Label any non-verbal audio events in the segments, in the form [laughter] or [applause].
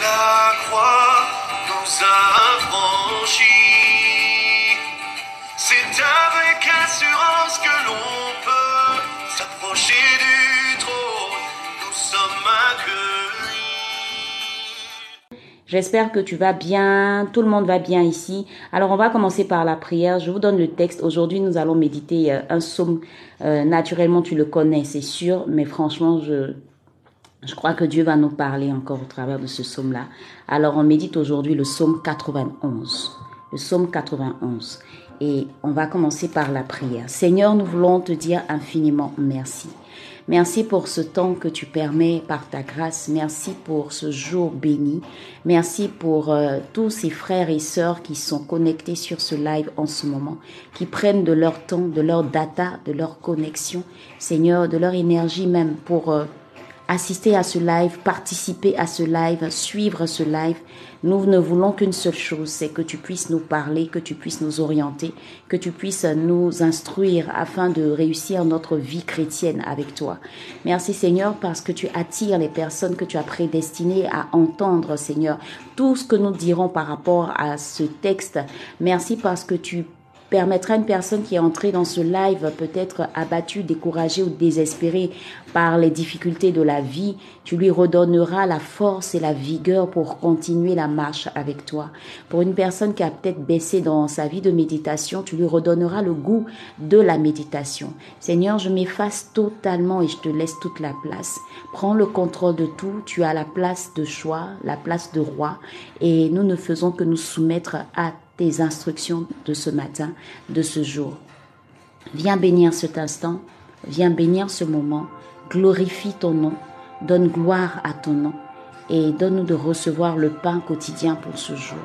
La croix nous a franchis. C'est avec assurance que l'on peut s'approcher du trône. Nous sommes accueillis. J'espère que tu vas bien, tout le monde va bien ici. Alors on va commencer par la prière. Je vous donne le texte. Aujourd'hui nous allons méditer euh, un psaume. Euh, naturellement tu le connais, c'est sûr, mais franchement je je crois que Dieu va nous parler encore au travers de ce psaume-là. Alors on médite aujourd'hui le psaume 91. Le psaume 91. Et on va commencer par la prière. Seigneur, nous voulons te dire infiniment merci. Merci pour ce temps que tu permets par ta grâce. Merci pour ce jour béni. Merci pour euh, tous ces frères et sœurs qui sont connectés sur ce live en ce moment, qui prennent de leur temps, de leur data, de leur connexion, Seigneur, de leur énergie même pour euh, assister à ce live, participer à ce live, suivre ce live. Nous ne voulons qu'une seule chose, c'est que tu puisses nous parler, que tu puisses nous orienter, que tu puisses nous instruire afin de réussir notre vie chrétienne avec toi. Merci Seigneur parce que tu attires les personnes que tu as prédestinées à entendre Seigneur tout ce que nous dirons par rapport à ce texte. Merci parce que tu permettra à une personne qui est entrée dans ce live peut-être abattue, découragée ou désespérée par les difficultés de la vie, tu lui redonneras la force et la vigueur pour continuer la marche avec toi. Pour une personne qui a peut-être baissé dans sa vie de méditation, tu lui redonneras le goût de la méditation. Seigneur, je m'efface totalement et je te laisse toute la place. Prends le contrôle de tout. Tu as la place de choix, la place de roi et nous ne faisons que nous soumettre à tes instructions de ce matin, de ce jour. Viens bénir cet instant, viens bénir ce moment, glorifie ton nom, donne gloire à ton nom et donne-nous de recevoir le pain quotidien pour ce jour.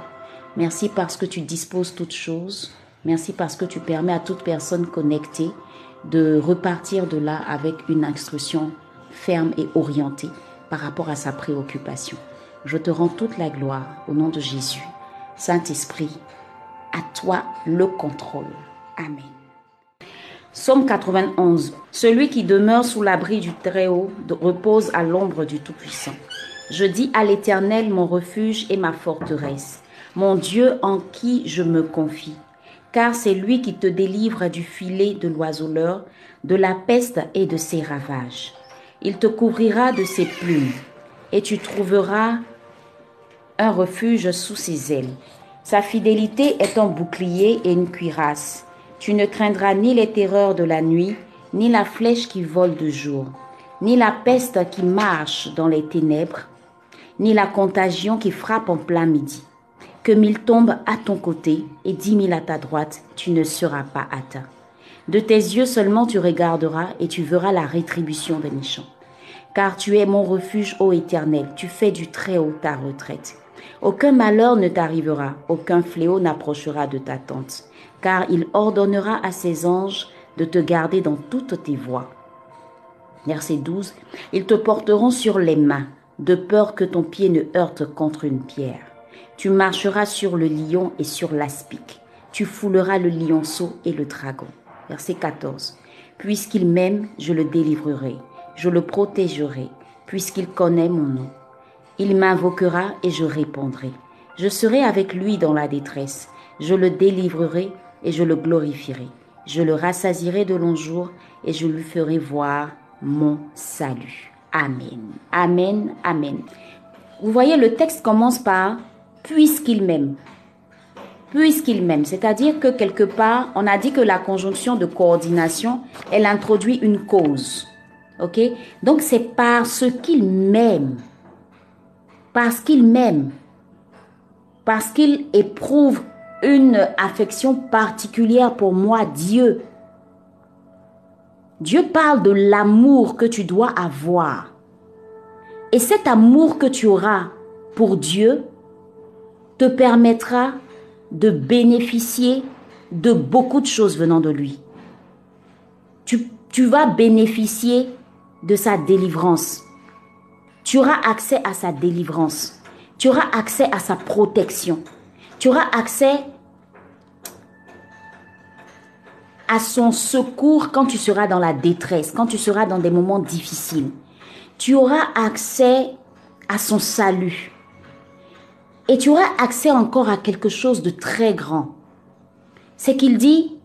Merci parce que tu disposes toutes choses. Merci parce que tu permets à toute personne connectée de repartir de là avec une instruction ferme et orientée par rapport à sa préoccupation. Je te rends toute la gloire au nom de Jésus. Saint-Esprit, à toi le contrôle. Amen. Psaume 91. Celui qui demeure sous l'abri du Très-Haut repose à l'ombre du Tout-Puissant. Je dis à l'Éternel mon refuge et ma forteresse, mon Dieu en qui je me confie. Car c'est lui qui te délivre du filet de l'oiseleur, de la peste et de ses ravages. Il te couvrira de ses plumes, et tu trouveras un refuge sous ses ailes. Sa fidélité est un bouclier et une cuirasse. Tu ne craindras ni les terreurs de la nuit, ni la flèche qui vole de jour, ni la peste qui marche dans les ténèbres, ni la contagion qui frappe en plein midi. Que mille tombent à ton côté et dix mille à ta droite, tu ne seras pas atteint. De tes yeux seulement tu regarderas et tu verras la rétribution des méchants. Car tu es mon refuge, ô Éternel, tu fais du Très-Haut ta retraite. Aucun malheur ne t'arrivera, aucun fléau n'approchera de ta tente, car il ordonnera à ses anges de te garder dans toutes tes voies. Verset 12. Ils te porteront sur les mains, de peur que ton pied ne heurte contre une pierre. Tu marcheras sur le lion et sur l'aspic. Tu fouleras le lionceau et le dragon. Verset 14. Puisqu'il m'aime, je le délivrerai, je le protégerai, puisqu'il connaît mon nom. Il m'invoquera et je répondrai. Je serai avec lui dans la détresse. Je le délivrerai et je le glorifierai. Je le rassasierai de longs jours et je lui ferai voir mon salut. Amen. Amen. Amen. Vous voyez, le texte commence par puisqu'il m'aime. Puisqu'il m'aime. C'est-à-dire que quelque part, on a dit que la conjonction de coordination, elle introduit une cause. OK? Donc c'est parce qu'il m'aime. Parce qu'il m'aime. Parce qu'il éprouve une affection particulière pour moi, Dieu. Dieu parle de l'amour que tu dois avoir. Et cet amour que tu auras pour Dieu te permettra de bénéficier de beaucoup de choses venant de lui. Tu, vas bénéficier de sa délivrance. Tu auras accès à sa délivrance. Tu auras accès à sa protection. Tu auras accès à son secours quand tu seras dans la détresse, quand tu seras dans des moments difficiles. Tu auras accès à son salut. Et tu auras accès encore à quelque chose de très grand. C'est qu'il dit,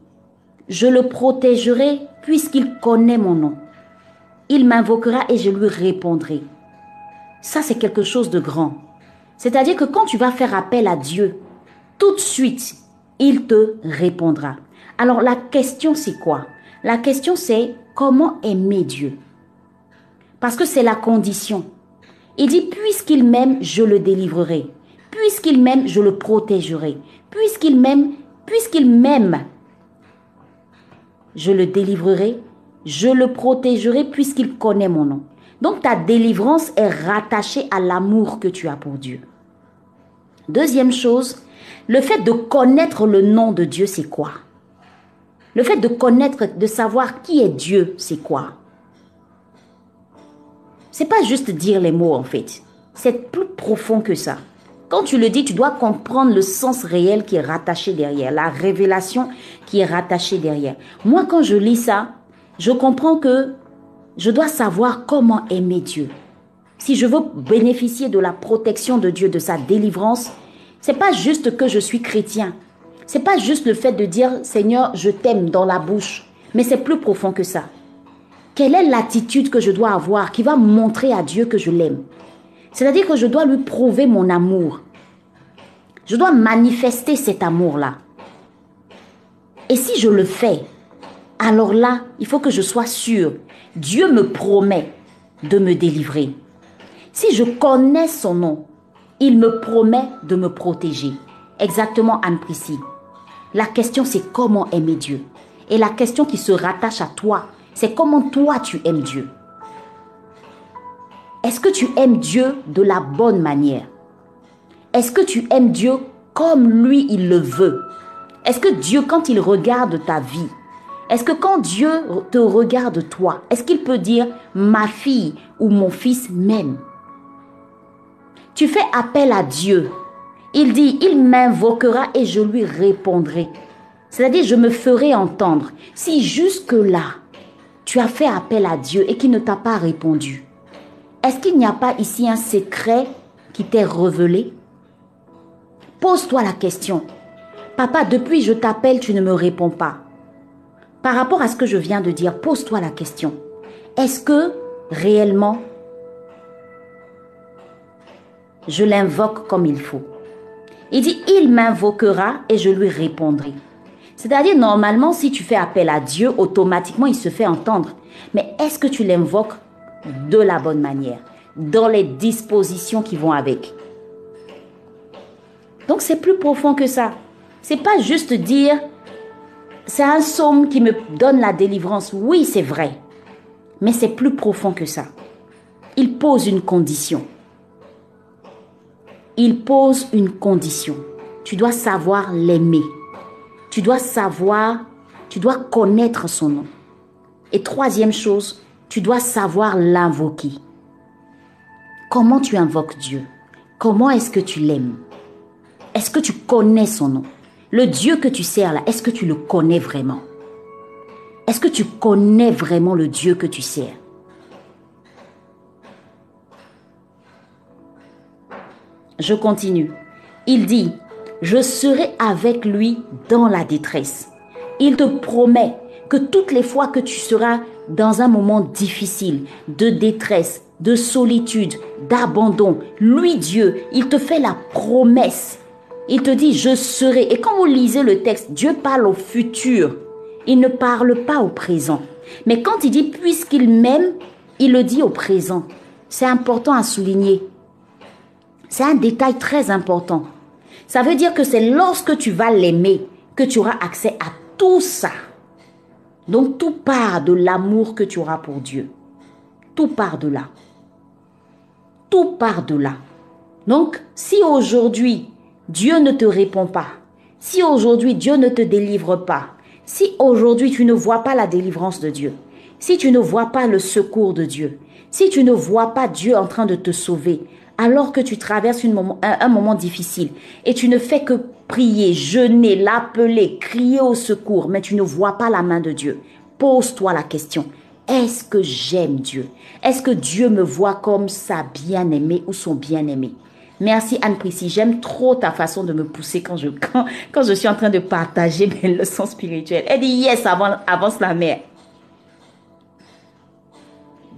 je le protégerai puisqu'il connaît mon nom. Il m'invoquera et je lui répondrai. Ça, c'est quelque chose de grand. C'est-à-dire que quand tu vas faire appel à Dieu, tout de suite, il te répondra. Alors la question, c'est quoi? La question, c'est comment aimer Dieu? Parce que c'est la condition. Il dit, puisqu'il m'aime, je le délivrerai. Puisqu'il m'aime, je le protégerai. Puisqu'il m'aime, puisqu'il m'aime, je le délivrerai, je le protégerai puisqu'il connaît mon nom. Donc ta délivrance est rattachée à l'amour que tu as pour Dieu. Deuxième chose, le fait de connaître le nom de Dieu, c'est quoi? Le fait de connaître, de savoir qui est Dieu, c'est quoi? C'est pas juste dire les mots en fait. C'est plus profond que ça. Quand tu le dis, tu dois comprendre le sens réel qui est rattaché derrière, la révélation qui est rattachée derrière. Moi, quand je lis ça, je comprends que je dois savoir comment aimer Dieu. Si je veux bénéficier de la protection de Dieu, de sa délivrance, c'est pas juste que je suis chrétien. C'est pas juste le fait de dire Seigneur, je t'aime dans la bouche, mais c'est plus profond que ça. Quelle est l'attitude que je dois avoir qui va montrer à Dieu que je l'aime? C'est-à-dire que je dois lui prouver mon amour. Je dois manifester cet amour-là. Et si je le fais, alors là, il faut que je sois sûr. Dieu me promet de me délivrer. Si je connais son nom, il me promet de me protéger. Exactement, Anne Prissy. La question, c'est comment aimer Dieu. Et la question qui se rattache à toi, c'est comment toi tu aimes Dieu. Est-ce que tu aimes Dieu de la bonne manière? Est-ce que tu aimes Dieu comme lui il le veut? Est-ce que Dieu, quand il regarde ta vie, est-ce que quand Dieu te regarde toi, est-ce qu'il peut dire ma fille ou mon fils m'aime? Tu fais appel à Dieu. Il dit, il m'invoquera et je lui répondrai. C'est-à-dire, je me ferai entendre. Si jusque-là, tu as fait appel à Dieu et qu'il ne t'a pas répondu, est-ce qu'il n'y a pas ici un secret qui t'est révélé? Pose-toi la question. Papa, depuis je t'appelle, tu ne me réponds pas. Par rapport à ce que je viens de dire, pose-toi la question. Est-ce que réellement je l'invoque comme il faut? Il dit, il m'invoquera et je lui répondrai. C'est-à-dire, normalement, si tu fais appel à Dieu, automatiquement, il se fait entendre. Mais est-ce que tu l'invoques de la bonne manière, dans les dispositions qui vont avec? Donc, c'est plus profond que ça. C'est pas juste dire c'est un somme qui me donne la délivrance. Oui, c'est vrai. Mais c'est plus profond que ça. Il pose une condition. Il pose une condition. Tu dois savoir l'aimer. Tu dois savoir, tu dois connaître son nom. Et troisième chose, tu dois savoir l'invoquer. Comment tu invoques Dieu? Comment est-ce que tu l'aimes? Est-ce que tu connais son nom? Le Dieu que tu sers là, est-ce que tu le connais vraiment? Est-ce que tu connais vraiment le Dieu que tu sers? Je continue. Il dit, je serai avec lui dans la détresse. Il te promet que toutes les fois que tu seras dans un moment difficile, de détresse, de solitude, d'abandon, lui Dieu, il te fait la promesse il te dit, je serai. Et quand vous lisez le texte, Dieu parle au futur. Il ne parle pas au présent. Mais quand il dit, puisqu'il m'aime, il le dit au présent. C'est important à souligner. C'est un détail très important. Ça veut dire que c'est lorsque tu vas l'aimer que tu auras accès à tout ça. Donc tout part de l'amour que tu auras pour Dieu. Tout part de là. Tout part de là. Donc si aujourd'hui Dieu ne te répond pas, si aujourd'hui Dieu ne te délivre pas, si aujourd'hui tu ne vois pas la délivrance de Dieu, si tu ne vois pas le secours de Dieu, si tu ne vois pas Dieu en train de te sauver, alors que tu traverses un, moment difficile et tu ne fais que prier, jeûner, l'appeler, crier au secours, mais tu ne vois pas la main de Dieu, pose-toi la question. Est-ce que j'aime Dieu? Est-ce que Dieu me voit comme sa bien-aimée ou son bien-aimé? Merci Anne-Priscille. J'aime trop ta façon de me pousser quand je, quand, quand je suis en train de partager mes leçons spirituelles. Elle dit yes, avance la mer.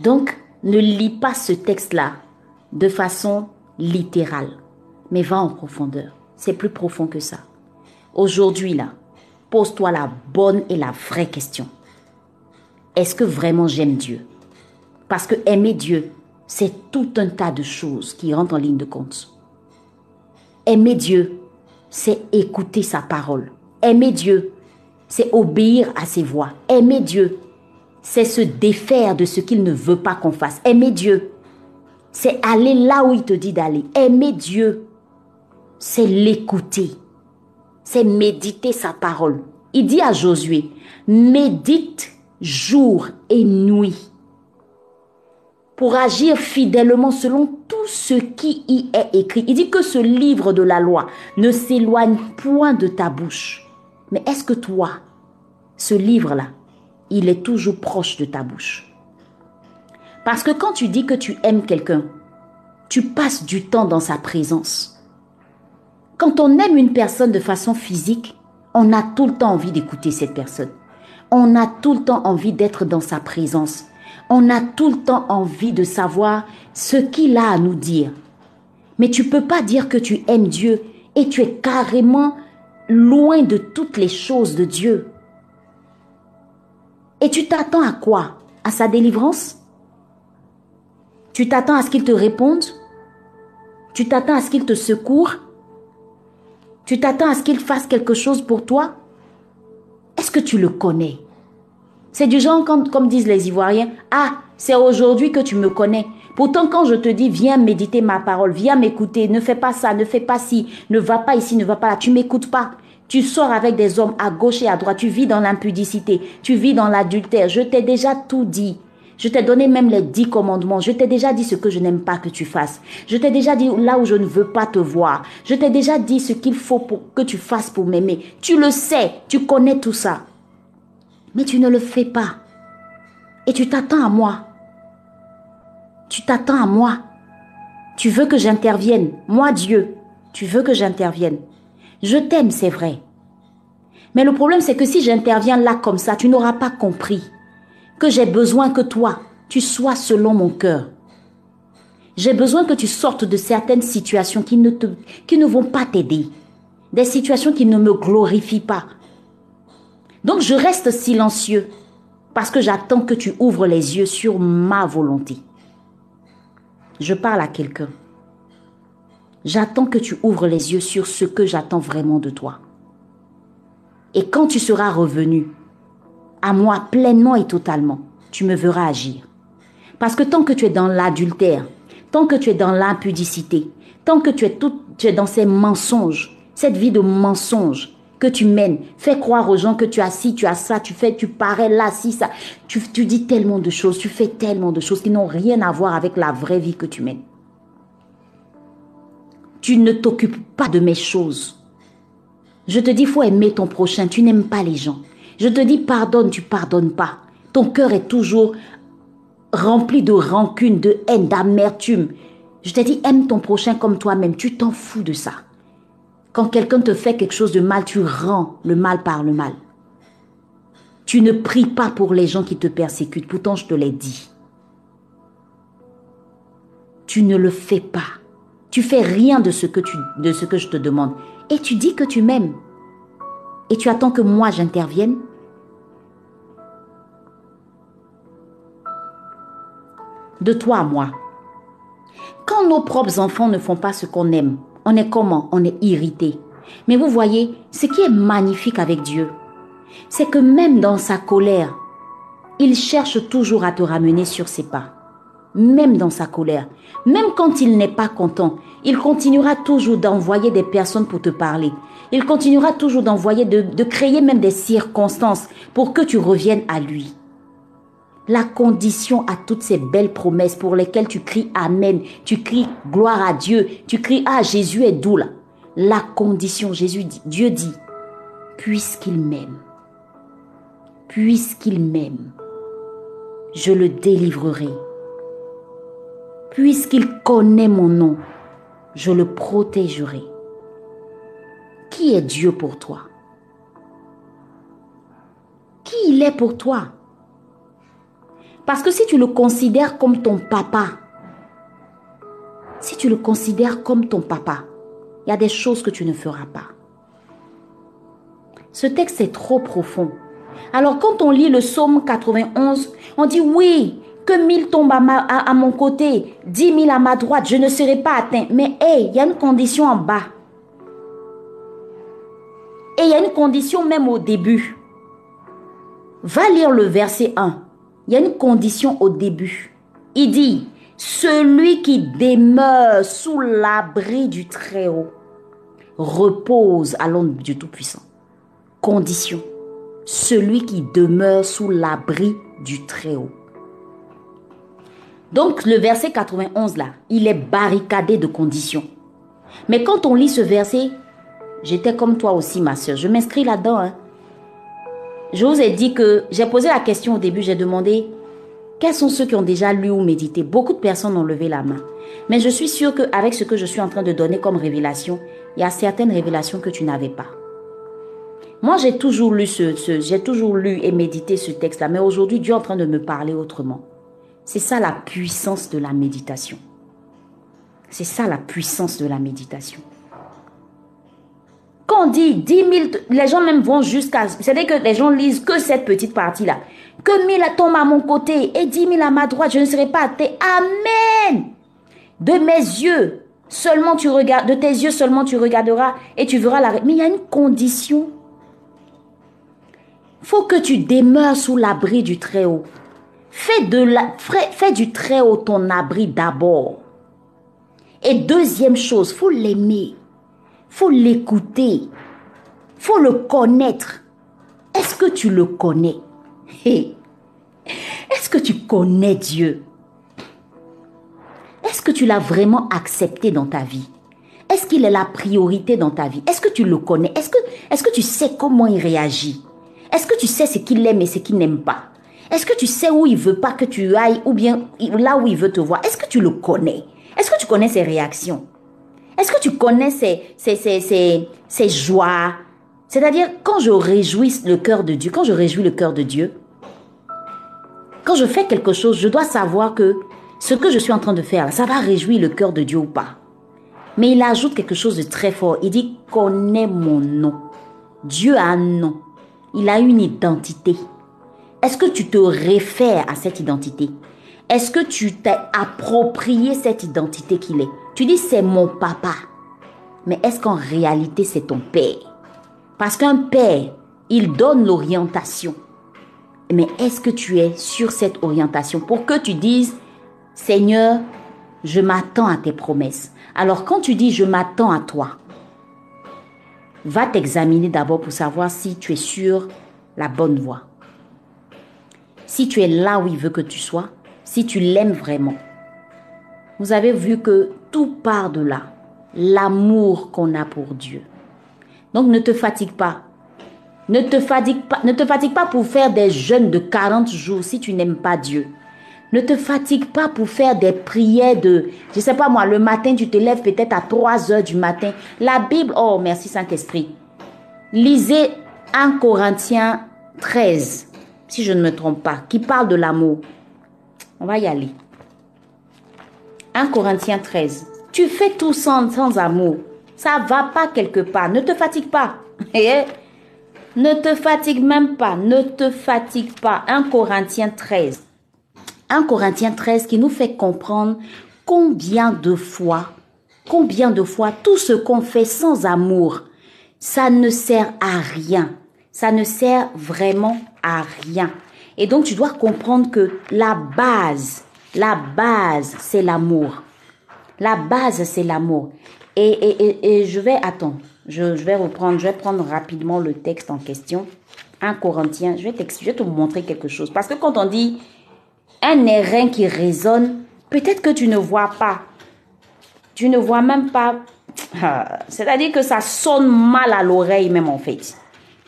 Donc, ne lis pas ce texte-là de façon littérale, mais va en profondeur. C'est plus profond que ça. Aujourd'hui, là, pose-toi la bonne et la vraie question. Est-ce que vraiment j'aime Dieu? Parce que aimer Dieu, c'est tout un tas de choses qui rentrent en ligne de compte. Aimer Dieu, c'est écouter sa parole. Aimer Dieu, c'est obéir à ses voix. Aimer Dieu, c'est se défaire de ce qu'il ne veut pas qu'on fasse. Aimer Dieu, c'est aller là où il te dit d'aller. Aimer Dieu, c'est l'écouter. C'est méditer sa parole. Il dit à Josué, médite jour et nuit pour agir fidèlement selon tout ce qui y est écrit. Il dit que ce livre de la loi ne s'éloigne point de ta bouche. Mais est-ce que toi, ce livre-là, il est toujours proche de ta bouche? Parce que quand tu dis que tu aimes quelqu'un, tu passes du temps dans sa présence. Quand on aime une personne de façon physique, on a tout le temps envie d'écouter cette personne. On a tout le temps envie d'être dans sa présence on a tout le temps envie de savoir ce qu'il a à nous dire. Mais tu peux pas dire que tu aimes Dieu et tu es carrément loin de toutes les choses de Dieu. Et tu t'attends à quoi? À sa délivrance? Tu t'attends à ce qu'il te réponde? Tu t'attends à ce qu'il te secourt Tu t'attends à ce qu'il fasse quelque chose pour toi? Est-ce que tu le connais? C'est du genre, comme, disent les Ivoiriens, ah, c'est aujourd'hui que tu me connais. Pourtant, quand je te dis, viens méditer ma parole, viens m'écouter, ne fais pas ça, ne fais pas ci, ne va pas ici, ne va pas là, tu m'écoutes pas. Tu sors avec des hommes à gauche et à droite, tu vis dans l'impudicité, tu vis dans l'adultère. Je t'ai déjà tout dit. Je t'ai donné même les dix commandements. Je t'ai déjà dit ce que je n'aime pas que tu fasses. Je t'ai déjà dit là où je ne veux pas te voir. Je t'ai déjà dit ce qu'il faut pour que tu fasses pour m'aimer. Tu le sais, tu connais tout ça. Mais tu ne le fais pas. Et tu t'attends à moi. Tu t'attends à moi. Tu veux que j'intervienne. Moi, Dieu, tu veux que j'intervienne. Je t'aime, c'est vrai. Mais le problème, c'est que si j'interviens là comme ça, tu n'auras pas compris que j'ai besoin que toi, tu sois selon mon cœur. J'ai besoin que tu sortes de certaines situations qui ne, te, qui ne vont pas t'aider. Des situations qui ne me glorifient pas. Donc je reste silencieux parce que j'attends que tu ouvres les yeux sur ma volonté. Je parle à quelqu'un. J'attends que tu ouvres les yeux sur ce que j'attends vraiment de toi. Et quand tu seras revenu à moi pleinement et totalement, tu me verras agir. Parce que tant que tu es dans l'adultère, tant que tu es dans l'impudicité, tant que tu es, tout, dans ces mensonges, cette vie de mensonges, que tu mènes. Fais croire aux gens que tu as ci, tu as ça, tu fais, tu parais là, si, ça. Tu, dis tellement de choses, tu fais tellement de choses qui n'ont rien à voir avec la vraie vie que tu mènes. Tu ne t'occupes pas de mes choses. Je te dis, faut aimer ton prochain. Tu n'aimes pas les gens. Je te dis, pardonne, tu pardonnes pas. Ton cœur est toujours rempli de rancune, de haine, d'amertume. Je te dis, aime ton prochain comme toi-même. Tu t'en fous de ça. Quand quelqu'un te fait quelque chose de mal, tu rends le mal par le mal. Tu ne pries pas pour les gens qui te persécutent, pourtant je te l'ai dit. Tu ne le fais pas. Tu fais rien de ce que, de ce que je te demande. Et tu dis que tu m'aimes. Et tu attends que moi j'intervienne. De toi à moi. Quand nos propres enfants ne font pas ce qu'on aime, on est comment? On est irrité. Mais vous voyez, ce qui est magnifique avec Dieu, c'est que même dans sa colère, il cherche toujours à te ramener sur ses pas. Même dans sa colère, même quand il n'est pas content, il continuera toujours d'envoyer des personnes pour te parler. Il continuera toujours d'envoyer, de, de créer même des circonstances pour que tu reviennes à lui la condition à toutes ces belles promesses pour lesquelles tu cries Amen, tu cries gloire à Dieu, tu cries Ah, Jésus est doux là. La condition, Jésus dit, Dieu dit, puisqu'il m'aime, puisqu'il m'aime, je le délivrerai. Puisqu'il connaît mon nom, je le protégerai. Qui est Dieu pour toi? Qui il est pour toi? Parce que si tu le considères comme ton papa, si tu le considères comme ton papa, il y a des choses que tu ne feras pas. Ce texte est trop profond. Alors quand on lit le psaume 91, on dit oui, que mille tombent à, mon côté, dix mille à ma droite, je ne serai pas atteint. Mais hey, il y a une condition en bas. Et il y a une condition même au début. Va lire le verset 1. Il y a une condition au début. Il dit, celui qui demeure sous l'abri du Très-Haut repose à l'ombre du Tout-Puissant. Condition. Celui qui demeure sous l'abri du Très-Haut. Donc le verset 91 là, il est barricadé de conditions. Mais quand on lit ce verset, j'étais comme toi aussi ma soeur, je m'inscris là-dedans. Hein. Je vous ai dit que j'ai posé la question au début, j'ai demandé quels sont ceux qui ont déjà lu ou médité? Beaucoup de personnes ont levé la main. Mais je suis sûre qu'avec ce que je suis en train de donner comme révélation, il y a certaines révélations que tu n'avais pas. Moi, j'ai toujours lu ce, ce j'ai toujours lu et médité ce texte-là, mais aujourd'hui, Dieu est en train de me parler autrement. C'est ça la puissance de la méditation. C'est ça la puissance de la méditation. Quand on dit 10 000, les gens même vont jusqu'à... C'est-à-dire que les gens lisent que cette petite partie-là. Que 1000 tombent à mon côté et 10 000 à ma droite, je ne serai pas athée. Amen. De mes yeux, seulement tu regardes, de tes yeux seulement tu regarderas et tu verras la... Mais il y a une condition. faut que tu demeures sous l'abri du Très-Haut. Fais, de la, fais du très haut ton abri d'abord. Et deuxième chose, faut l'aimer. Faut l'écouter. Faut le connaître. Est-ce que tu le connais? Est-ce que tu connais Dieu? Est-ce que tu l'as vraiment accepté dans ta vie? Est-ce qu'il est la priorité dans ta vie? Est-ce que tu le connais? Est-ce que, est-ce que tu sais comment il réagit? Est-ce que tu sais ce qu'il aime et ce qu'il n'aime pas? Est-ce que tu sais où il veut pas que tu ailles ou bien là où il veut te voir Est-ce que tu le connais Est-ce que tu connais ses réactions Est-ce que tu connais ses, ses, ses, ses, joies? C'est-à-dire, quand je réjouis le cœur de Dieu, quand je réjouis le cœur de Dieu, quand je fais quelque chose, je dois savoir que ce que je suis en train de faire, ça va réjouir le cœur de Dieu ou pas. Mais il ajoute quelque chose de très fort. Il dit, connais mon nom. Dieu a un nom. Il a une identité. Est-ce que tu te réfères à cette identité? Est-ce que tu t'es approprié cette identité qu'il est? Tu dis c'est mon papa. Mais est-ce qu'en réalité c'est ton père? Parce qu'un père, il donne l'orientation. Mais est-ce que tu es sur cette orientation? Pour que tu dises, Seigneur, je m'attends à tes promesses. Alors quand tu dis je m'attends à toi, va t'examiner d'abord pour savoir si tu es sur la bonne voie si tu es là où il veut que tu sois, si tu l'aimes vraiment. Vous avez vu que tout part de là, l'amour qu'on a pour Dieu. Donc ne te fatigue pas. Ne te fatigue pas, ne te fatigue pas pour faire des jeûnes de 40 jours si tu n'aimes pas Dieu. Ne te fatigue pas pour faire des prières de, je sais pas moi, le matin tu te lèves peut-être à 3 heures du matin. La Bible, oh merci Saint-Esprit. Lisez 1 Corinthiens 13 si je ne me trompe pas, qui parle de l'amour. On va y aller. 1 Corinthiens 13. Tu fais tout sans, amour. Ça va pas quelque part. Ne te fatigue pas. [laughs] Eh? ne te fatigue même pas. Ne te fatigue pas. 1 Corinthiens 13. 1 Corinthiens 13 qui nous fait comprendre combien de fois, combien de fois tout ce qu'on fait sans amour, ça ne sert à rien. Ça ne sert vraiment à rien. Et donc, tu dois comprendre que la base, la base, c'est l'amour. La base, c'est l'amour. Et, et, et, je vais, attends, je, je, vais reprendre, je vais prendre rapidement le texte en question. Un Corinthien, je vais, je vais te montrer quelque chose. Parce que quand on dit un airain qui résonne, peut-être que tu ne vois pas. Tu ne vois même pas. C'est-à-dire que ça sonne mal à l'oreille même en fait.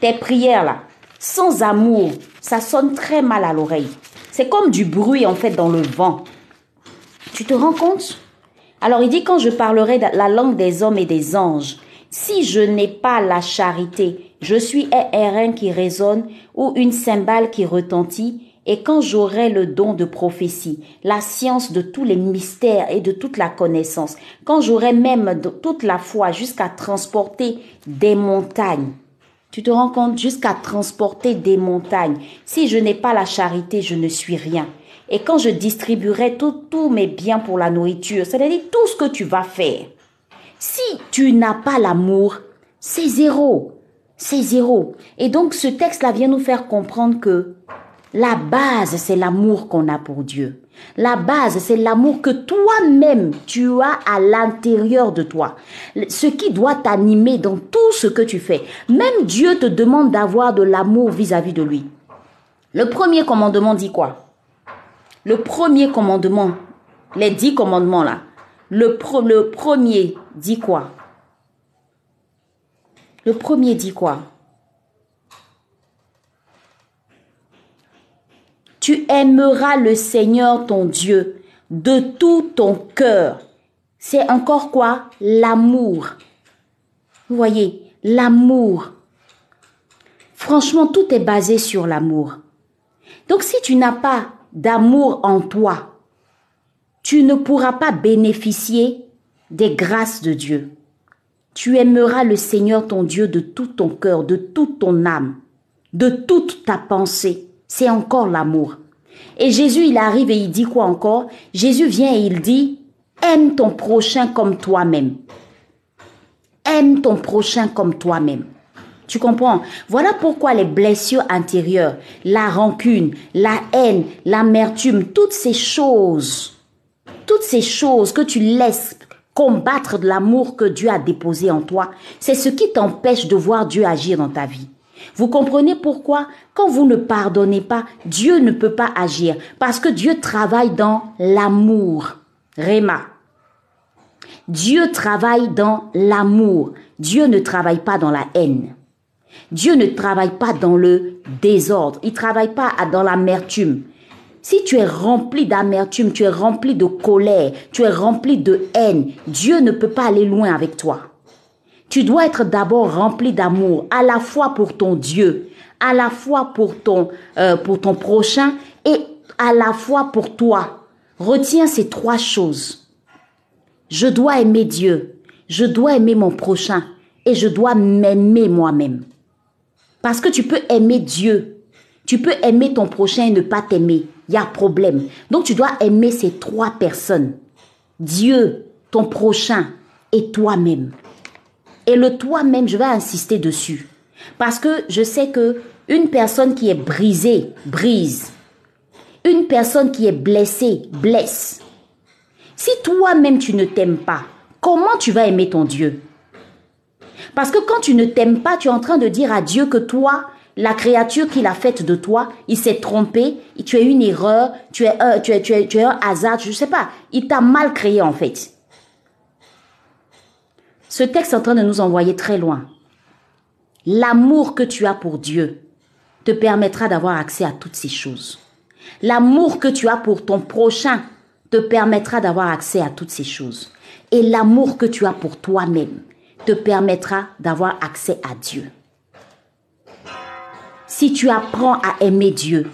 Tes prières là, sans amour, ça sonne très mal à l'oreille. C'est comme du bruit en fait dans le vent. Tu te rends compte? Alors il dit, quand je parlerai la langue des hommes et des anges, si je n'ai pas la charité, je suis un airain qui résonne ou une cymbale qui retentit, et quand j'aurai le don de prophétie, la science de tous les mystères et de toute la connaissance, quand j'aurai même toute la foi jusqu'à transporter des montagnes, tu te rends compte jusqu'à transporter des montagnes. Si je n'ai pas la charité, je ne suis rien. Et quand je distribuerai tous mes biens pour la nourriture, c'est-à-dire tout ce que tu vas faire, si tu n'as pas l'amour, c'est zéro. C'est zéro. Et donc ce texte-là vient nous faire comprendre que la base, c'est l'amour qu'on a pour Dieu. La base, c'est l'amour que toi-même, tu as à l'intérieur de toi. Ce qui doit t'animer dans tout ce que tu fais. Même Dieu te demande d'avoir de l'amour vis-à-vis de lui. Le premier commandement dit quoi? Le premier commandement, les dix commandements là. Le, le premier dit quoi? Le premier dit quoi? Tu aimeras le Seigneur ton Dieu de tout ton cœur. C'est encore quoi? L'amour. Vous voyez, l'amour. Franchement, tout est basé sur l'amour. Donc si tu n'as pas d'amour en toi, tu ne pourras pas bénéficier des grâces de Dieu. Tu aimeras le Seigneur ton Dieu de tout ton cœur, de toute ton âme, de toute ta pensée c'est encore l'amour. Et Jésus, il arrive et il dit quoi encore? Jésus vient et il dit, aime ton prochain comme toi-même. Aime ton prochain comme toi-même. Tu comprends? Voilà pourquoi les blessures intérieures, la rancune, la haine, l'amertume, toutes ces choses, toutes ces choses que tu laisses combattre de l'amour que Dieu a déposé en toi, c'est ce qui t'empêche de voir Dieu agir dans ta vie. Vous comprenez pourquoi? Quand vous ne pardonnez pas, Dieu ne peut pas agir parce que Dieu travaille dans l'amour. Réma. Dieu travaille dans l'amour. Dieu ne travaille pas dans la haine. Dieu ne travaille pas dans le désordre. Il travaille pas dans l'amertume. Si tu es rempli d'amertume, tu es rempli de colère, tu es rempli de haine, Dieu ne peut pas aller loin avec toi. Tu dois être d'abord rempli d'amour, à la fois pour ton Dieu, à la fois pour ton, euh, pour ton prochain et à la fois pour toi. Retiens ces trois choses. Je dois aimer Dieu, je dois aimer mon prochain et je dois m'aimer moi-même. Parce que tu peux aimer Dieu, tu peux aimer ton prochain et ne pas t'aimer. Il y a problème. Donc tu dois aimer ces trois personnes. Dieu, ton prochain et toi-même. Et le toi-même, je vais insister dessus. Parce que je sais que une personne qui est brisée, brise. Une personne qui est blessée, blesse. Si toi-même tu ne t'aimes pas, comment tu vas aimer ton Dieu? Parce que quand tu ne t'aimes pas, tu es en train de dire à Dieu que toi, la créature qu'il a faite de toi, il s'est trompé, tu es une erreur, tu es un, tu es, tu es, tu es un hasard, je ne sais pas. Il t'a mal créé en fait. Ce texte est en train de nous envoyer très loin. L'amour que tu as pour Dieu te permettra d'avoir accès à toutes ces choses. L'amour que tu as pour ton prochain te permettra d'avoir accès à toutes ces choses. Et l'amour que tu as pour toi-même te permettra d'avoir accès à Dieu. Si tu apprends à aimer Dieu,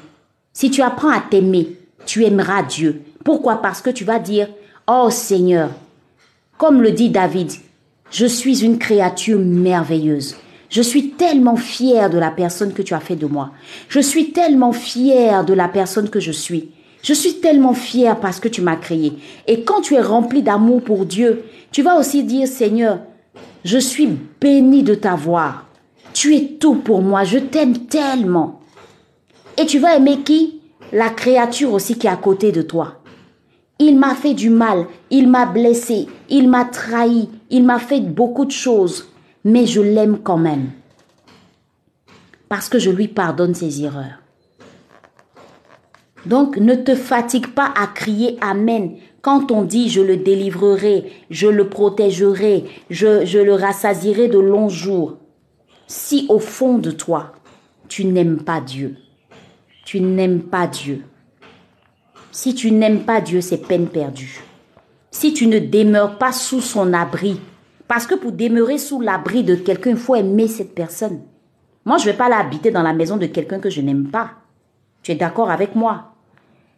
si tu apprends à t'aimer, tu aimeras Dieu. Pourquoi? Parce que tu vas dire, oh Seigneur, comme le dit David, je suis une créature merveilleuse. Je suis tellement fière de la personne que tu as fait de moi. Je suis tellement fière de la personne que je suis. Je suis tellement fière parce que tu m'as créé. Et quand tu es rempli d'amour pour Dieu, tu vas aussi dire, Seigneur, je suis béni de t'avoir. Tu es tout pour moi. Je t'aime tellement. Et tu vas aimer qui? La créature aussi qui est à côté de toi. Il m'a fait du mal, il m'a blessé, il m'a trahi, il m'a fait beaucoup de choses, mais je l'aime quand même. Parce que je lui pardonne ses erreurs. Donc ne te fatigue pas à crier Amen quand on dit je le délivrerai, je le protégerai, je, le rassasierai de longs jours. Si au fond de toi, tu n'aimes pas Dieu, tu n'aimes pas Dieu, si tu n'aimes pas Dieu, c'est peine perdue. Si tu ne demeures pas sous son abri. Parce que pour demeurer sous l'abri de quelqu'un, il faut aimer cette personne. Moi, je ne vais pas l'habiter dans la maison de quelqu'un que je n'aime pas. Tu es d'accord avec moi?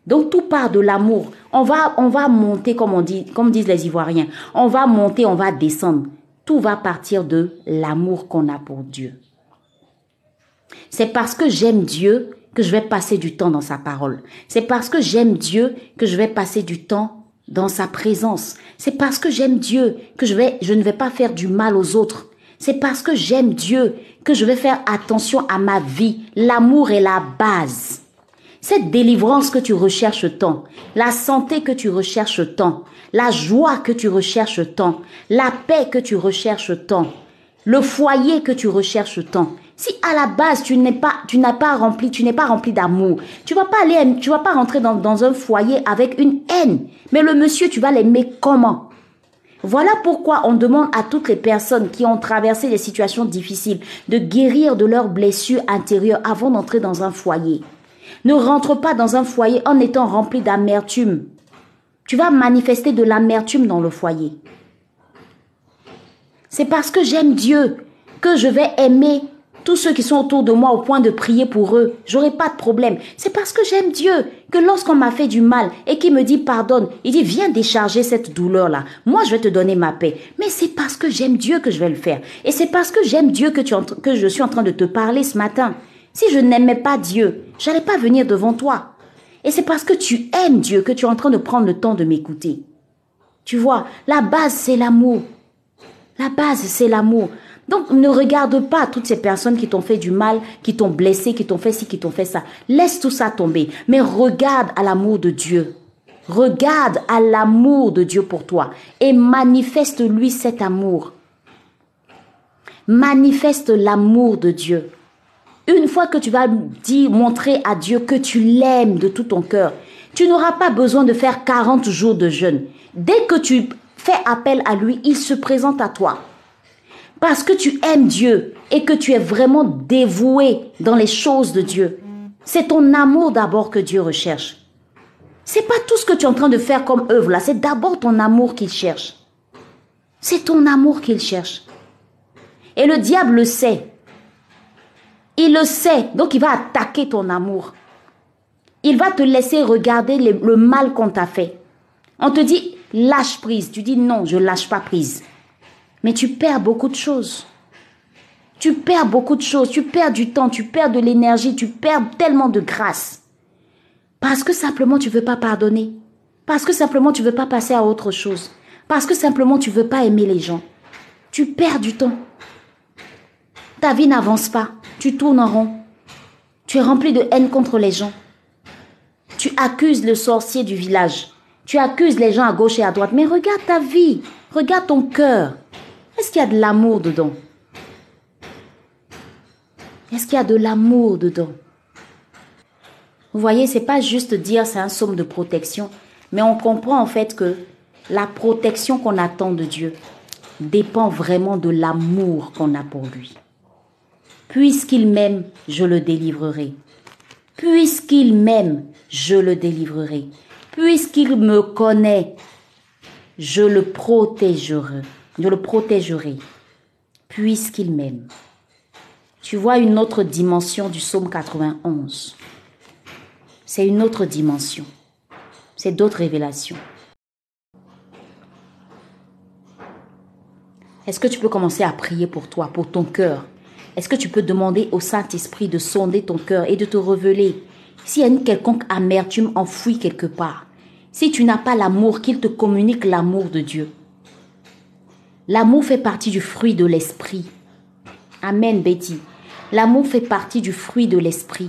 Donc tout part de l'amour. On va, on va monter, comme on dit, comme disent les Ivoiriens. On va monter, on va descendre. Tout va partir de l'amour qu'on a pour Dieu. C'est parce que j'aime Dieu que je vais passer du temps dans sa parole. C'est parce que j'aime Dieu que je vais passer du temps dans sa présence. C'est parce que j'aime Dieu que je vais, je ne vais pas faire du mal aux autres. C'est parce que j'aime Dieu que je vais faire attention à ma vie. L'amour est la base. Cette délivrance que tu recherches tant, la santé que tu recherches tant, la joie que tu recherches tant, la paix que tu recherches tant, le foyer que tu recherches tant, si à la base tu n'es pas, rempli, tu n'es pas rempli d'amour, tu vas pas aller, tu vas pas rentrer dans, dans un foyer avec une haine. Mais le monsieur, tu vas l'aimer comment? Voilà pourquoi on demande à toutes les personnes qui ont traversé des situations difficiles de guérir de leurs blessures intérieures avant d'entrer dans un foyer. Ne rentre pas dans un foyer en étant rempli d'amertume. Tu vas manifester de l'amertume dans le foyer. C'est parce que j'aime Dieu que je vais aimer tous ceux qui sont autour de moi au point de prier pour eux, j'aurai pas de problème. C'est parce que j'aime Dieu que lorsqu'on m'a fait du mal et qu'il me dit pardonne, il dit viens décharger cette douleur-là. Moi, je vais te donner ma paix. Mais c'est parce que j'aime Dieu que je vais le faire. Et c'est parce que j'aime Dieu que, tu, que je suis en train de te parler ce matin. Si je n'aimais pas Dieu, j'allais pas venir devant toi. Et c'est parce que tu aimes Dieu que tu es en train de prendre le temps de m'écouter. Tu vois, la base, c'est l'amour. La base, c'est l'amour. Donc ne regarde pas toutes ces personnes qui t'ont fait du mal, qui t'ont blessé, qui t'ont fait ci, qui t'ont fait ça. Laisse tout ça tomber. Mais regarde à l'amour de Dieu. Regarde à l'amour de Dieu pour toi et manifeste-lui cet amour. Manifeste l'amour de Dieu. Une fois que tu vas dire, montrer à Dieu que tu l'aimes de tout ton cœur, tu n'auras pas besoin de faire 40 jours de jeûne. Dès que tu fais appel à lui, il se présente à toi parce que tu aimes Dieu et que tu es vraiment dévoué dans les choses de Dieu. C'est ton amour d'abord que Dieu recherche. C'est pas tout ce que tu es en train de faire comme œuvre là, c'est d'abord ton amour qu'il cherche. C'est ton amour qu'il cherche. Et le diable le sait. Il le sait, donc il va attaquer ton amour. Il va te laisser regarder le, mal qu'on t'a fait. On te dit lâche prise, tu dis non, je lâche pas prise. Mais tu perds beaucoup de choses. Tu perds beaucoup de choses, tu perds du temps, tu perds de l'énergie, tu perds tellement de grâce. Parce que simplement tu veux pas pardonner. Parce que simplement tu veux pas passer à autre chose. Parce que simplement tu veux pas aimer les gens. Tu perds du temps. Ta vie n'avance pas. Tu tournes en rond. Tu es rempli de haine contre les gens. Tu accuses le sorcier du village. Tu accuses les gens à gauche et à droite. Mais regarde ta vie. Regarde ton cœur. Est-ce qu'il y a de l'amour dedans? Est-ce qu'il y a de l'amour dedans? Vous voyez, c'est pas juste dire c'est un somme de protection, mais on comprend en fait que la protection qu'on attend de Dieu dépend vraiment de l'amour qu'on a pour lui. Puisqu'il m'aime, je le délivrerai. Puisqu'il m'aime, je le délivrerai. Puisqu'il me connaît, je le protégerai je le protégerai, puisqu'il m'aime. Tu vois une autre dimension du psaume 91. C'est une autre dimension. C'est d'autres révélations. Est-ce que tu peux commencer à prier pour toi, pour ton cœur? Est-ce que tu peux demander au Saint-Esprit de sonder ton cœur et de te révéler? S'il y a une quelconque amertume enfouie quelque part Si tu n'as pas l'amour, qu'il te communique l'amour de Dieu. L'amour fait partie du fruit de l'esprit. Amen, Betty. L'amour fait partie du fruit de l'esprit.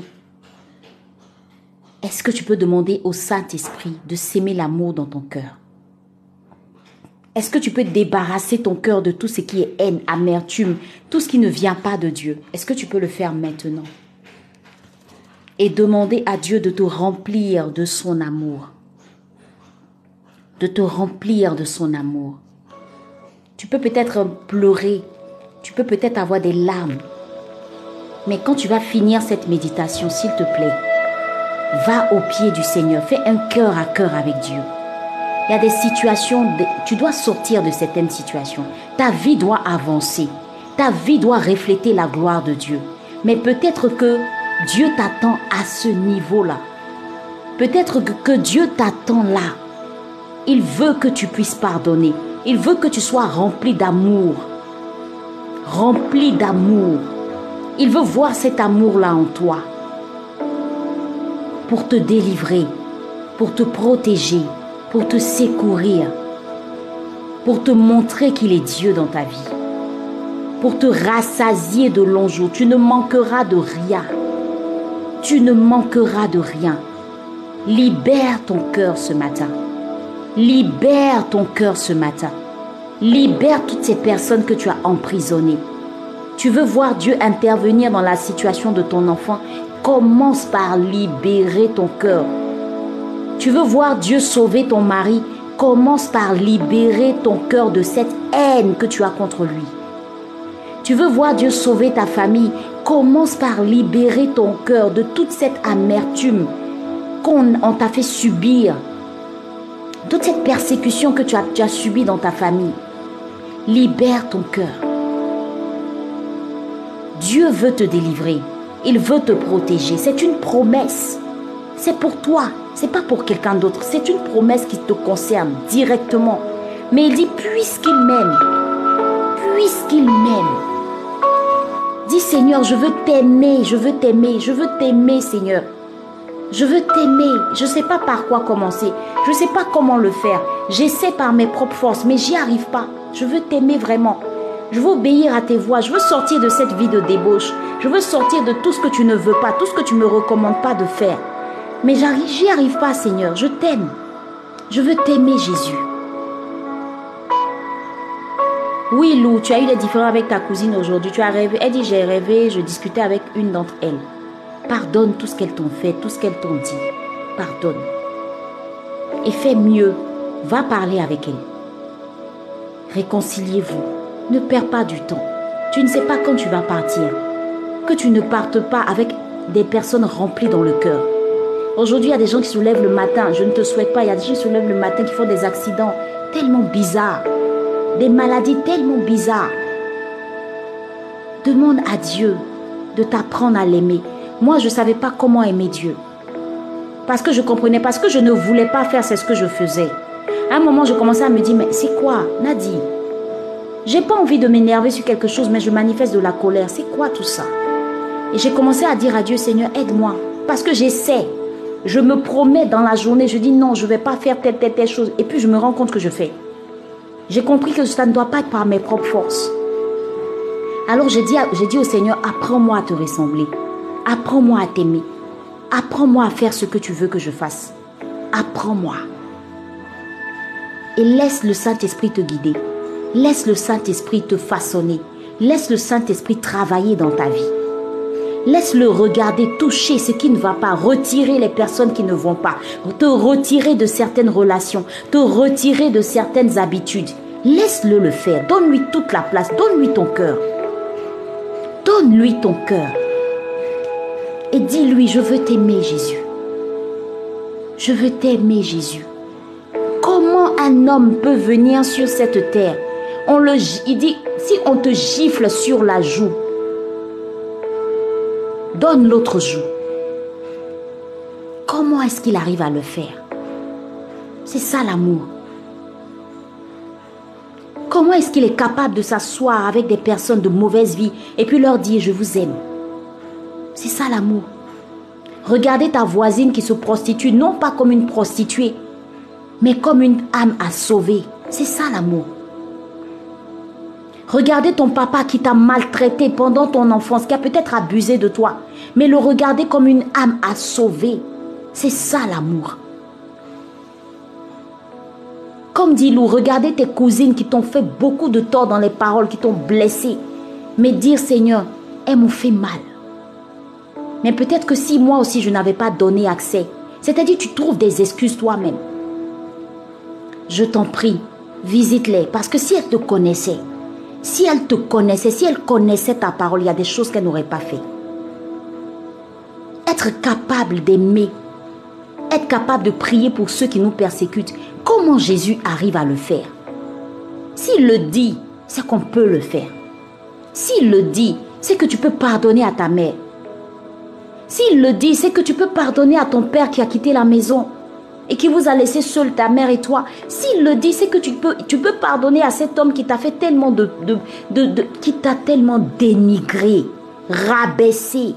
Est-ce que tu peux demander au Saint-Esprit de s'aimer l'amour dans ton cœur? Est-ce que tu peux débarrasser ton cœur de tout ce qui est haine, amertume, tout ce qui ne vient pas de Dieu? Est-ce que tu peux le faire maintenant? Et demander à Dieu de te remplir de son amour. De te remplir de son amour. Tu peux peut-être pleurer, tu peux peut-être avoir des larmes. Mais quand tu vas finir cette méditation, s'il te plaît, va au pied du Seigneur, fais un cœur à cœur avec Dieu. Il y a des situations, tu dois sortir de certaines situations. Ta vie doit avancer. Ta vie doit refléter la gloire de Dieu. Mais peut-être que Dieu t'attend à ce niveau-là. Peut-être que, Dieu t'attend là. Il veut que tu puisses pardonner. Il veut que tu sois rempli d'amour. Rempli d'amour. Il veut voir cet amour-là en toi. Pour te délivrer, pour te protéger, pour te secourir, pour te montrer qu'il est Dieu dans ta vie, pour te rassasier de longs jours. Tu ne manqueras de rien. Tu ne manqueras de rien. Libère ton cœur ce matin. Libère ton cœur ce matin. Libère toutes ces personnes que tu as emprisonnées. Tu veux voir Dieu intervenir dans la situation de ton enfant? Commence par libérer ton cœur. Tu veux voir Dieu sauver ton mari? Commence par libérer ton cœur de cette haine que tu as contre lui. Tu veux voir Dieu sauver ta famille? Commence par libérer ton cœur de toute cette amertume qu'on t'a fait subir. Toute cette persécution que tu as, subie dans ta famille. Libère ton cœur. Dieu veut te délivrer. Il veut te protéger. C'est une promesse. C'est pour toi. C'est pas pour quelqu'un d'autre. C'est une promesse qui te concerne directement. Mais il dit puisqu'il m'aime. Puisqu'il m'aime. Dis Seigneur, je veux t'aimer. Je veux t'aimer. Je veux t'aimer, Seigneur. Je veux t'aimer. Je ne sais pas par quoi commencer. Je ne sais pas comment le faire. J'essaie par mes propres forces, mais j'y arrive pas. Je veux t'aimer vraiment. Je veux obéir à tes voix. Je veux sortir de cette vie de débauche. Je veux sortir de tout ce que tu ne veux pas, tout ce que tu ne me recommandes pas de faire. Mais j'y arrive pas, Seigneur. Je t'aime. Je veux t'aimer, Jésus. Oui, Lou, tu as eu des différends avec ta cousine aujourd'hui. Tu as rêvé. Elle dit j'ai rêvé, je discutais avec une d'entre elles. Pardonne tout ce qu'elles t'ont fait, tout ce qu'elles t'ont dit. Pardonne. Et fais mieux. Va parler avec elle. Réconciliez-vous. Ne perds pas du temps. Tu ne sais pas quand tu vas partir. Que tu ne partes pas avec des personnes remplies dans le cœur. Aujourd'hui, il y a des gens qui se lèvent le matin. Je ne te souhaite pas. Il y a des gens qui se lèvent le matin qui font des accidents tellement bizarres. Des maladies tellement bizarres. Demande à Dieu de t'apprendre à l'aimer. Moi, je ne savais pas comment aimer Dieu. Parce que je comprenais, parce que je ne voulais pas faire, ce que je faisais. À un moment, je commençais à me dire, mais c'est quoi, Nadie j'ai pas envie de m'énerver sur quelque chose, mais je manifeste de la colère. C'est quoi tout ça? Et j'ai commencé à dire à Dieu, Seigneur, aide-moi. Parce que j'essaie. Je me promets dans la journée, je dis non, je ne vais pas faire telle, telle, telle chose. Et puis je me rends compte que je fais. J'ai compris que ça ne doit pas être par mes propres forces. Alors j'ai dit, dit au Seigneur, apprends-moi à te ressembler. Apprends-moi à t'aimer. Apprends-moi à faire ce que tu veux que je fasse. Apprends-moi. Et laisse le Saint-Esprit te guider. Laisse le Saint-Esprit te façonner. Laisse le Saint-Esprit travailler dans ta vie. Laisse-le regarder, toucher ce qui ne va pas, retirer les personnes qui ne vont pas, te retirer de certaines relations, te retirer de certaines habitudes. Laisse-le le faire. Donne-lui toute la place. Donne-lui ton cœur. Donne-lui ton cœur. Dis-lui, je veux t'aimer Jésus. Je veux t'aimer Jésus. Comment un homme peut venir sur cette terre? On le, il dit, si on te gifle sur la joue, donne l'autre joue. Comment est-ce qu'il arrive à le faire? C'est ça l'amour. Comment est-ce qu'il est capable de s'asseoir avec des personnes de mauvaise vie et puis leur dire je vous aime? C'est ça l'amour. Regardez ta voisine qui se prostitue, non pas comme une prostituée, mais comme une âme à sauver. C'est ça l'amour. Regardez ton papa qui t'a maltraité pendant ton enfance, qui a peut-être abusé de toi, mais le regarder comme une âme à sauver. C'est ça l'amour. Comme dit Lou, regardez tes cousines qui t'ont fait beaucoup de tort dans les paroles, qui t'ont blessé. Mais dire Seigneur, elles m'ont fait mal. Mais peut-être que si moi aussi je n'avais pas donné accès, c'est-à-dire tu trouves des excuses toi-même. Je t'en prie, visite-les parce que si elles te connaissaient, si elle te connaissait, si elle connaissait ta parole, il y a des choses qu'elle n'aurait pas fait. Être capable d'aimer, être capable de prier pour ceux qui nous persécutent, Comment Jésus arrive à le faire? S'il le dit, c'est qu'on peut le faire. S'il le dit, c'est que tu peux pardonner à ta mère. S'il le dit, c'est que tu peux pardonner à ton père qui a quitté la maison et qui vous a laissé seul, ta mère et toi. S'il le dit, c'est que tu peux, tu peux pardonner à cet homme qui t'a tellement de, de, de qui t'a tellement dénigré, rabaissé.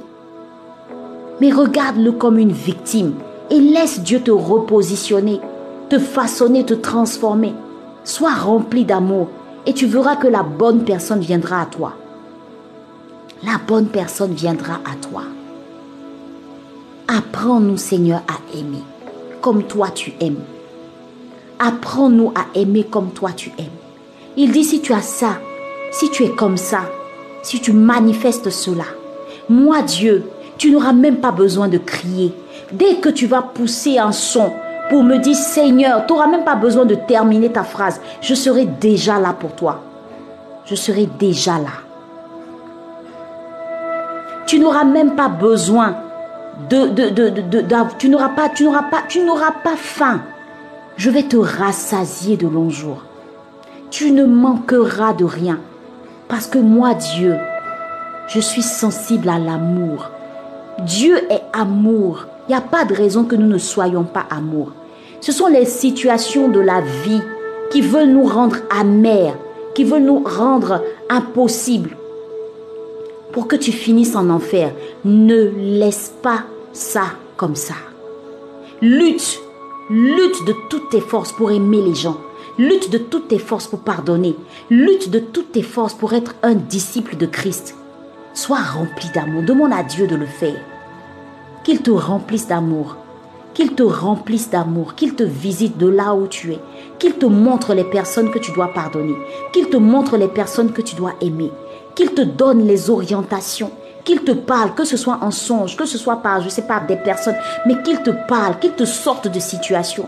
Mais regarde-le comme une victime et laisse Dieu te repositionner, te façonner, te transformer. Sois rempli d'amour et tu verras que la bonne personne viendra à toi. La bonne personne viendra à toi. Apprends-nous, Seigneur, à aimer comme toi tu aimes. Apprends-nous à aimer comme toi tu aimes. Il dit, si tu as ça, si tu es comme ça, si tu manifestes cela, moi Dieu, tu n'auras même pas besoin de crier. Dès que tu vas pousser un son pour me dire Seigneur, tu n'auras même pas besoin de terminer ta phrase. Je serai déjà là pour toi. Je serai déjà là. Tu n'auras même pas besoin tu n'auras pas, tu n'auras pas, tu n'auras pas faim. Je vais te rassasier de longs jours. Tu ne manqueras de rien. Parce que moi, Dieu, je suis sensible à l'amour. Dieu est amour. Il n'y a pas de raison que nous ne soyons pas amour. Ce sont les situations de la vie qui veulent nous rendre amers, qui veulent nous rendre impossibles pour que tu finisses en enfer. Ne laisse pas ça comme ça. Lutte, lutte de toutes tes forces pour aimer les gens. Lutte de toutes tes forces pour pardonner. Lutte de toutes tes forces pour être un disciple de Christ. Sois rempli d'amour. Demande à Dieu de le faire. Qu'il te remplisse d'amour. Qu'il te remplisse d'amour. Qu'il te visite de là où tu es. Qu'il te montre les personnes que tu dois pardonner. Qu'il te montre les personnes que tu dois aimer qu'il te donne les orientations, qu'il te parle, que ce soit en songe, que ce soit par, je ne sais pas, des personnes, mais qu'il te parle, qu'il te sorte de situation.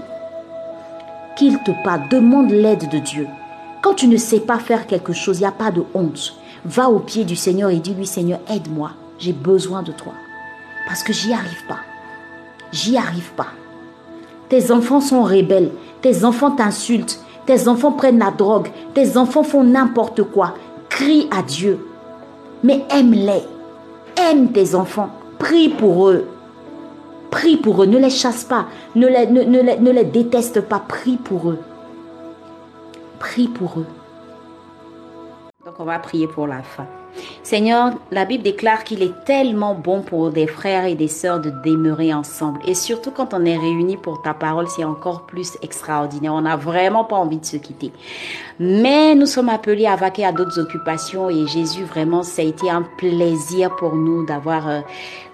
Qu'il te parle, demande l'aide de Dieu. Quand tu ne sais pas faire quelque chose, il n'y a pas de honte. Va au pied du Seigneur et dis-lui, Seigneur, aide-moi, j'ai besoin de toi. Parce que j'y arrive pas. J'y arrive pas. Tes enfants sont rebelles, tes enfants t'insultent, tes enfants prennent la drogue, tes enfants font n'importe quoi crie à Dieu, mais aime-les. Aime tes enfants. Prie pour eux. Prie pour eux. Ne les chasse pas. Ne les, déteste pas. Prie pour eux. Prie pour eux. Donc on va prier pour la fin. Seigneur, la Bible déclare qu'il est tellement bon pour des frères et des sœurs de demeurer ensemble. Et surtout quand on est réunis pour ta parole, c'est encore plus extraordinaire. On n'a vraiment pas envie de se quitter. Mais nous sommes appelés à vaquer à d'autres occupations et Jésus, vraiment, ça a été un plaisir pour nous d'avoir euh,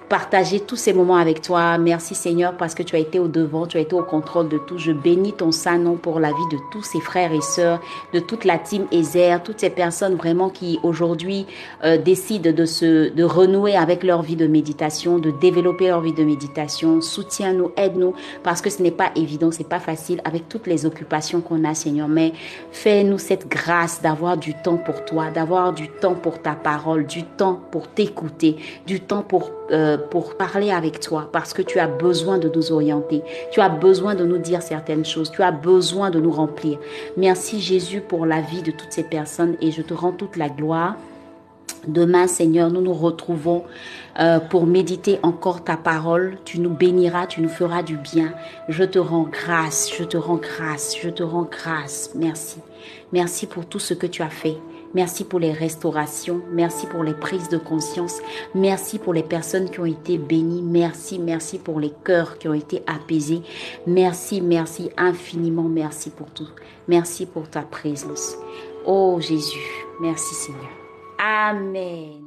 partager tous ces moments avec toi. Merci Seigneur parce que tu as été au devant, tu as été au contrôle de tout. Je bénis ton saint nom pour la vie de tous ces frères et sœurs, de toute la team Ezer, toutes ces personnes vraiment qui aujourd'hui euh, décident de se de renouer avec leur vie de méditation, de développer leur vie de méditation. Soutiens-nous, aide-nous parce que ce n'est pas évident, c'est pas facile avec toutes les occupations qu'on a Seigneur, mais fais-nous cette grâce d'avoir du temps pour toi, d'avoir du temps pour ta parole, du temps pour t'écouter, du temps pour euh, pour parler avec toi parce que tu as besoin de nous orienter. Tu as besoin de nous dire certaines choses. Tu as besoin de nous remplir. Merci Jésus pour la vie de toutes ces personnes et je te rends toute la gloire. Demain, Seigneur, nous nous retrouvons euh, pour méditer encore ta parole. Tu nous béniras, tu nous feras du bien. Je te rends grâce, je te rends grâce, je te rends grâce. Merci. Merci pour tout ce que tu as fait. Merci pour les restaurations. Merci pour les prises de conscience. Merci pour les personnes qui ont été bénies. Merci, merci pour les cœurs qui ont été apaisés. Merci, merci infiniment. Merci pour tout. Merci pour ta présence. Oh Jésus, merci Seigneur. Amen.